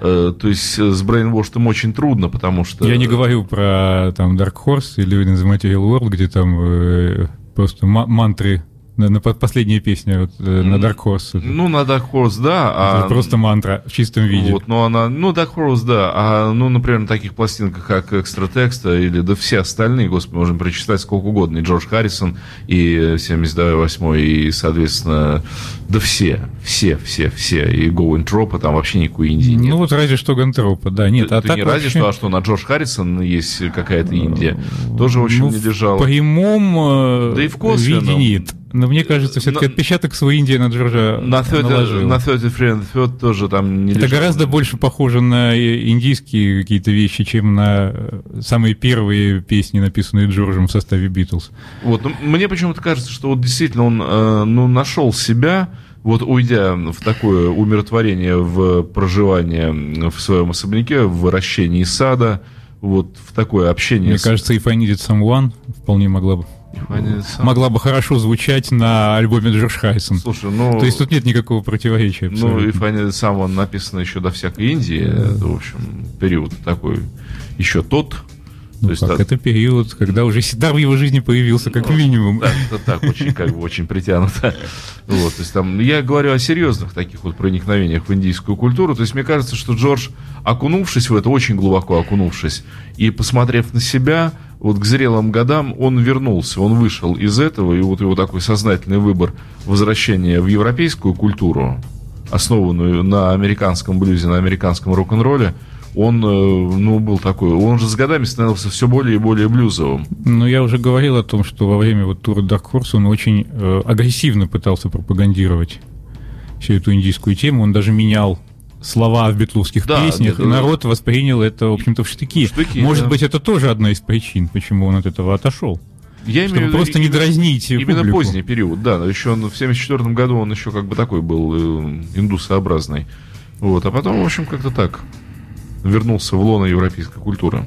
Э, то есть э, с Brainwashed очень трудно, потому что... Я не говорю про там Dark Horse или in the Material World, где там э, просто ма- мантры. На, на по- последняя песня вот, э, на Dark Horse. это- Ну, на Dark Horse, да. это а- просто мантра в чистом виде. Вот, но она, ну, Dark Horse, да, а, ну, например, на таких пластинках, как Экстра Текста или да все остальные, господи, можем прочитать сколько угодно, и Джордж Харрисон, и 78 и, соответственно, да все, все, все, все, и Going Тропа, там вообще никакой Индии нет. Ну вот разве что Гантропа, да. Нет, Ты- а ты так не разве вообще- что, а что, на Джордж Харрисон есть какая-то Индия, тоже, в общем, ну, не в лежала. прямом э, Да и в виде нет. Но мне кажется, все-таки отпечаток свой Индия на Джорджа На 30, наложил. на 30 Friend Third тоже там не Это лежало. гораздо больше похоже на индийские какие-то вещи, чем на э, самые первые песни, написанные Джорджем в составе Битлз. Вот, ну, мне почему-то кажется, что вот действительно он, э, ну, нашел себя, вот уйдя в такое умиротворение в проживание в своем особняке, в выращении сада, вот в такое общение Мне с... кажется, If I Needed Someone вполне могла бы, могла бы хорошо звучать на альбоме Джордж Харрисон. Слушай, ну... То есть тут нет никакого противоречия. Ну, абсолютно. и Фанни сам он написано еще до всякой Индии, это, в общем, период такой, еще тот. Ну То есть, как, да, это период, когда уже Сидар в его жизни появился, как минимум. Да, это так, очень, как бы, очень притянуто. Вот, то есть там, я говорю о серьезных таких вот проникновениях в индийскую культуру. То есть мне кажется, что Джордж, окунувшись в это, очень глубоко окунувшись, и посмотрев на себя, вот к зрелым годам он вернулся, он вышел из этого, и вот его такой сознательный выбор возвращения в европейскую культуру, основанную на американском блюзе, на американском рок-н-ролле, он, э, ну, был такой, он же с годами становился все более и более блюзовым. Ну, я уже говорил о том, что во время вот тура Dark Horse он очень э, агрессивно пытался пропагандировать всю эту индийскую тему. Он даже менял слова в битловских Да, песнях, да, и да. народ воспринял это, в общем-то, в штыки. В штыки, Может да. быть, это тоже одна из причин, почему он от этого отошел. Я Чтобы имею в виду просто не именно- дразнить Именно публику. поздний период, да. Еще он, в 74 году он еще как бы такой был э, индусообразный. Вот, а потом, в общем, как-то так вернулся в лоно европейской культуры.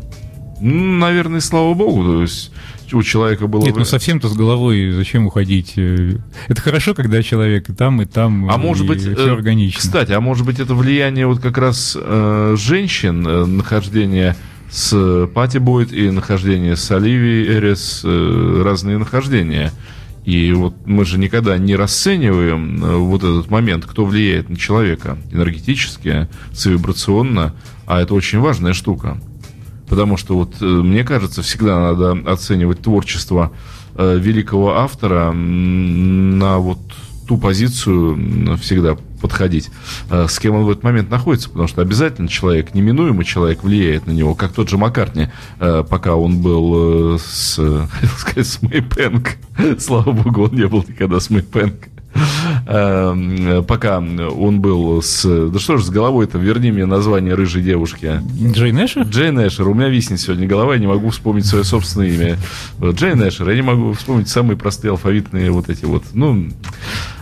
Ну, Наверное, слава богу, то есть у человека было... Нет, ну совсем-то с головой зачем уходить? Э, Это хорошо, когда человек и там, и там, А и может быть, все э, органично. кстати, а может быть это влияние вот как раз э, женщин, э, нахождение с Пати Бойт и нахождение с Оливией Эрис, э, разные нахождения. И вот мы же никогда не расцениваем э, вот этот момент, кто влияет на человека энергетически, вибрационно, а это очень важная штука. Потому что вот э, мне кажется, всегда надо оценивать творчество э, великого автора на вот ту позицию всегда подходить, э, с кем он в этот момент находится, потому что обязательно человек, неминуемо человек влияет на него, как тот же Маккартни, пока он был с, хотел сказать, с Мэй Пэнк. Слава богу, он не был никогда с Мэй Пэнк. Эм, Пока он был с... Да что ж с головой-то, верни мне название рыжей девушки. Джейн Эшер? Джейн Эшер. У меня виснет сегодня голова, я не могу вспомнить свое собственное имя. Джейн Эшер. Я не могу вспомнить самые простые алфавитные вот эти вот. Ну,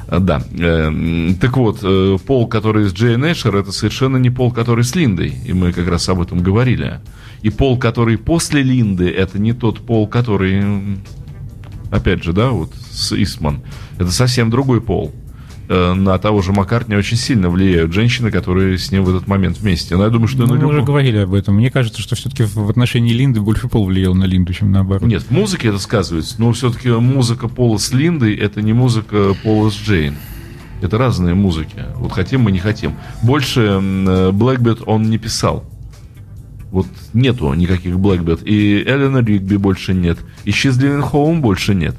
да. Эм, Так вот, э, пол, который с Джейн Эшер, это совершенно не пол, который с Линдой. И мы как раз об этом говорили. И пол, который после Линды, это не тот пол, который опять же, да, вот с Истман, это совсем другой пол. Э, На того же Маккартни очень сильно влияют женщины, которые с ним в этот момент вместе. Но я думаю, что Ну, на мы уже любом- говорили об этом. Мне кажется, что все-таки в отношении Линды больше пол влиял на Линду, чем наоборот. Нет, в музыке это сказывается, но все-таки музыка Пола с Линдой это не музыка Пола с Джейн. Это разные музыки. Вот хотим мы, не хотим. Больше Blackbird он не писал. Вот нету никаких Blackbird. И Эллена Ригби больше нет. И Living Home больше нет.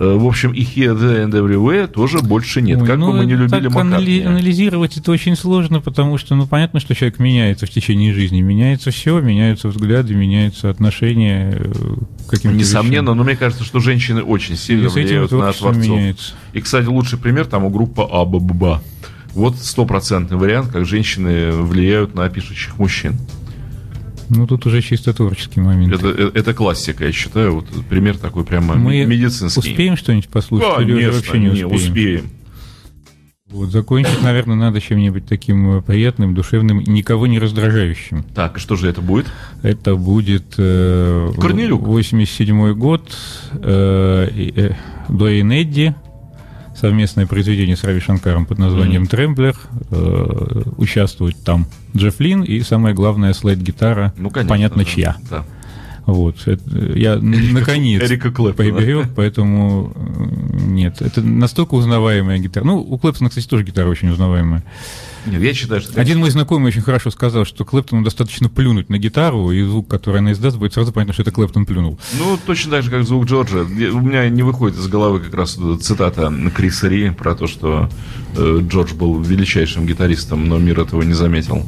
Э, В общем, и Here, There and Everywhere тоже больше нет. Ой, как ну, бы мы не любили так анали- анализировать это очень сложно, потому что, ну, понятно, что человек меняется в течение жизни. Меняется все, меняются взгляды, меняются отношения э, к каким-то Несомненно, вещам. но мне кажется, что женщины очень И сильно этим влияют на творцов. меняется. И, кстати, лучший пример там у группы Абаба. Вот стопроцентный вариант, как женщины влияют на пишущих мужчин. Ну, тут уже чисто творческий момент. Это, э- это классика, я считаю. Вот пример такой прямо Мы ме- медицинский. успеем что-нибудь послушать или Конечно, вообще не не успеем? успеем. Вот, закончить, наверное, надо чем-нибудь таким э, приятным, душевным, никого не раздражающим. Так, что же это будет? Это будет э, Корнелюк. 87 год, э, э, Дуэйн Эдди, совместное произведение с Рави Шанкаром под названием «Тремблер». Э, участвует там Джефф Лин и, самое главное, слайд-гитара, Ну, конечно. понятно, да. чья. Да. Вот. Это- я н- наконец Эрика Клэптона. приберег, поэтому э, нет. Это настолько узнаваемая гитара. Ну, у Клэптона, кстати, тоже гитара очень узнаваемая. Нет, я считаю, что... Один мой знакомый очень хорошо сказал, что Клэптону достаточно плюнуть на гитару, и звук, который она издаст, будет сразу понятно, что это Клэптон плюнул. Ну, точно так же, как звук Джорджа. У меня не выходит из головы как раз цитата Криса Ри про то, что э, Джордж был величайшим гитаристом, но мир этого не заметил.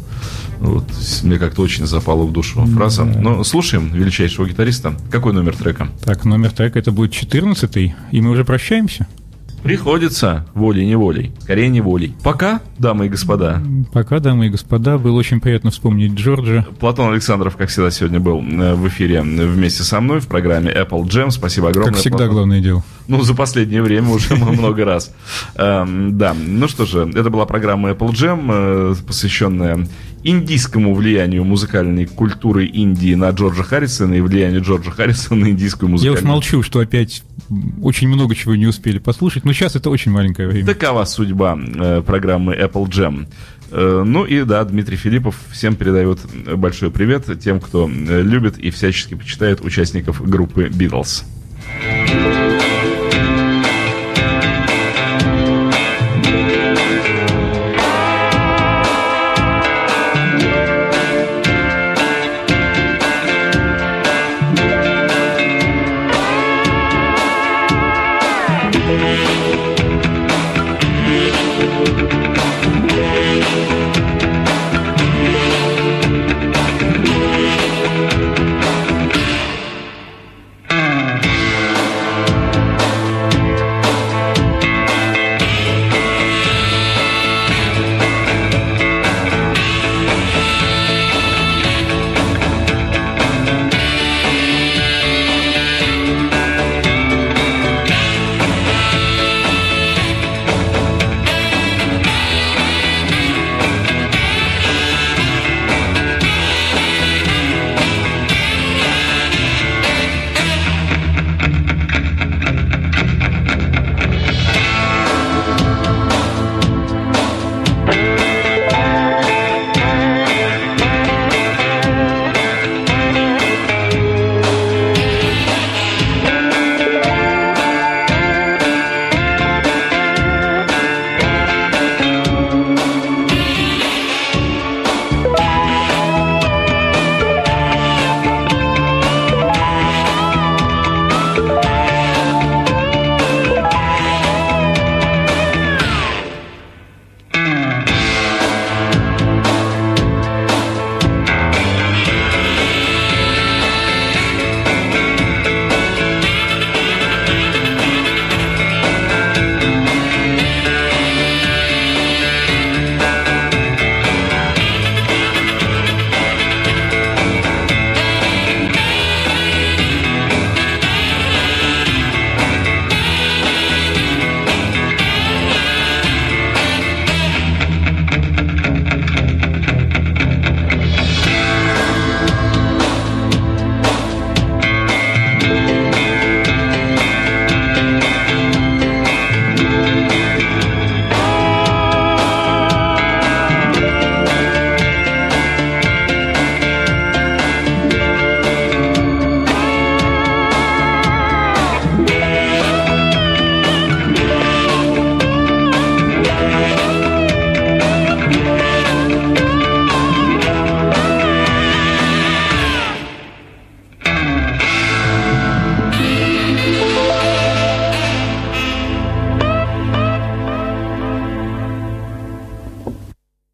Вот, мне как-то очень запала в душу фраза. Но слушаем величайшего гитариста. Какой номер трека? Так, номер трека это будет 14 и мы уже прощаемся. Приходится волей-неволей. Скорее неволей. Пока, дамы и господа. Пока, дамы и господа, было очень приятно вспомнить Джорджа. Платон Александров, как всегда, сегодня был э, в эфире вместе со мной в программе Apple Jam. Спасибо огромное. Как всегда, Платон. главное дело. Ну, за последнее время уже много раз. Эм, Да, ну что же, это была программа Apple Jam, э, посвященная индийскому влиянию музыкальной культуры Индии на Джорджа Харрисона и влиянию Джорджа Харрисона на индийскую Я музыкальную. уж молчу, что опять очень много чего не успели послушать, но сейчас это очень маленькое время. Такова судьба э, программы Apple Jam. Э, ну и да, Дмитрий Филиппов всем передает большой привет тем, кто э, любит и всячески почитает участников группы Beatles.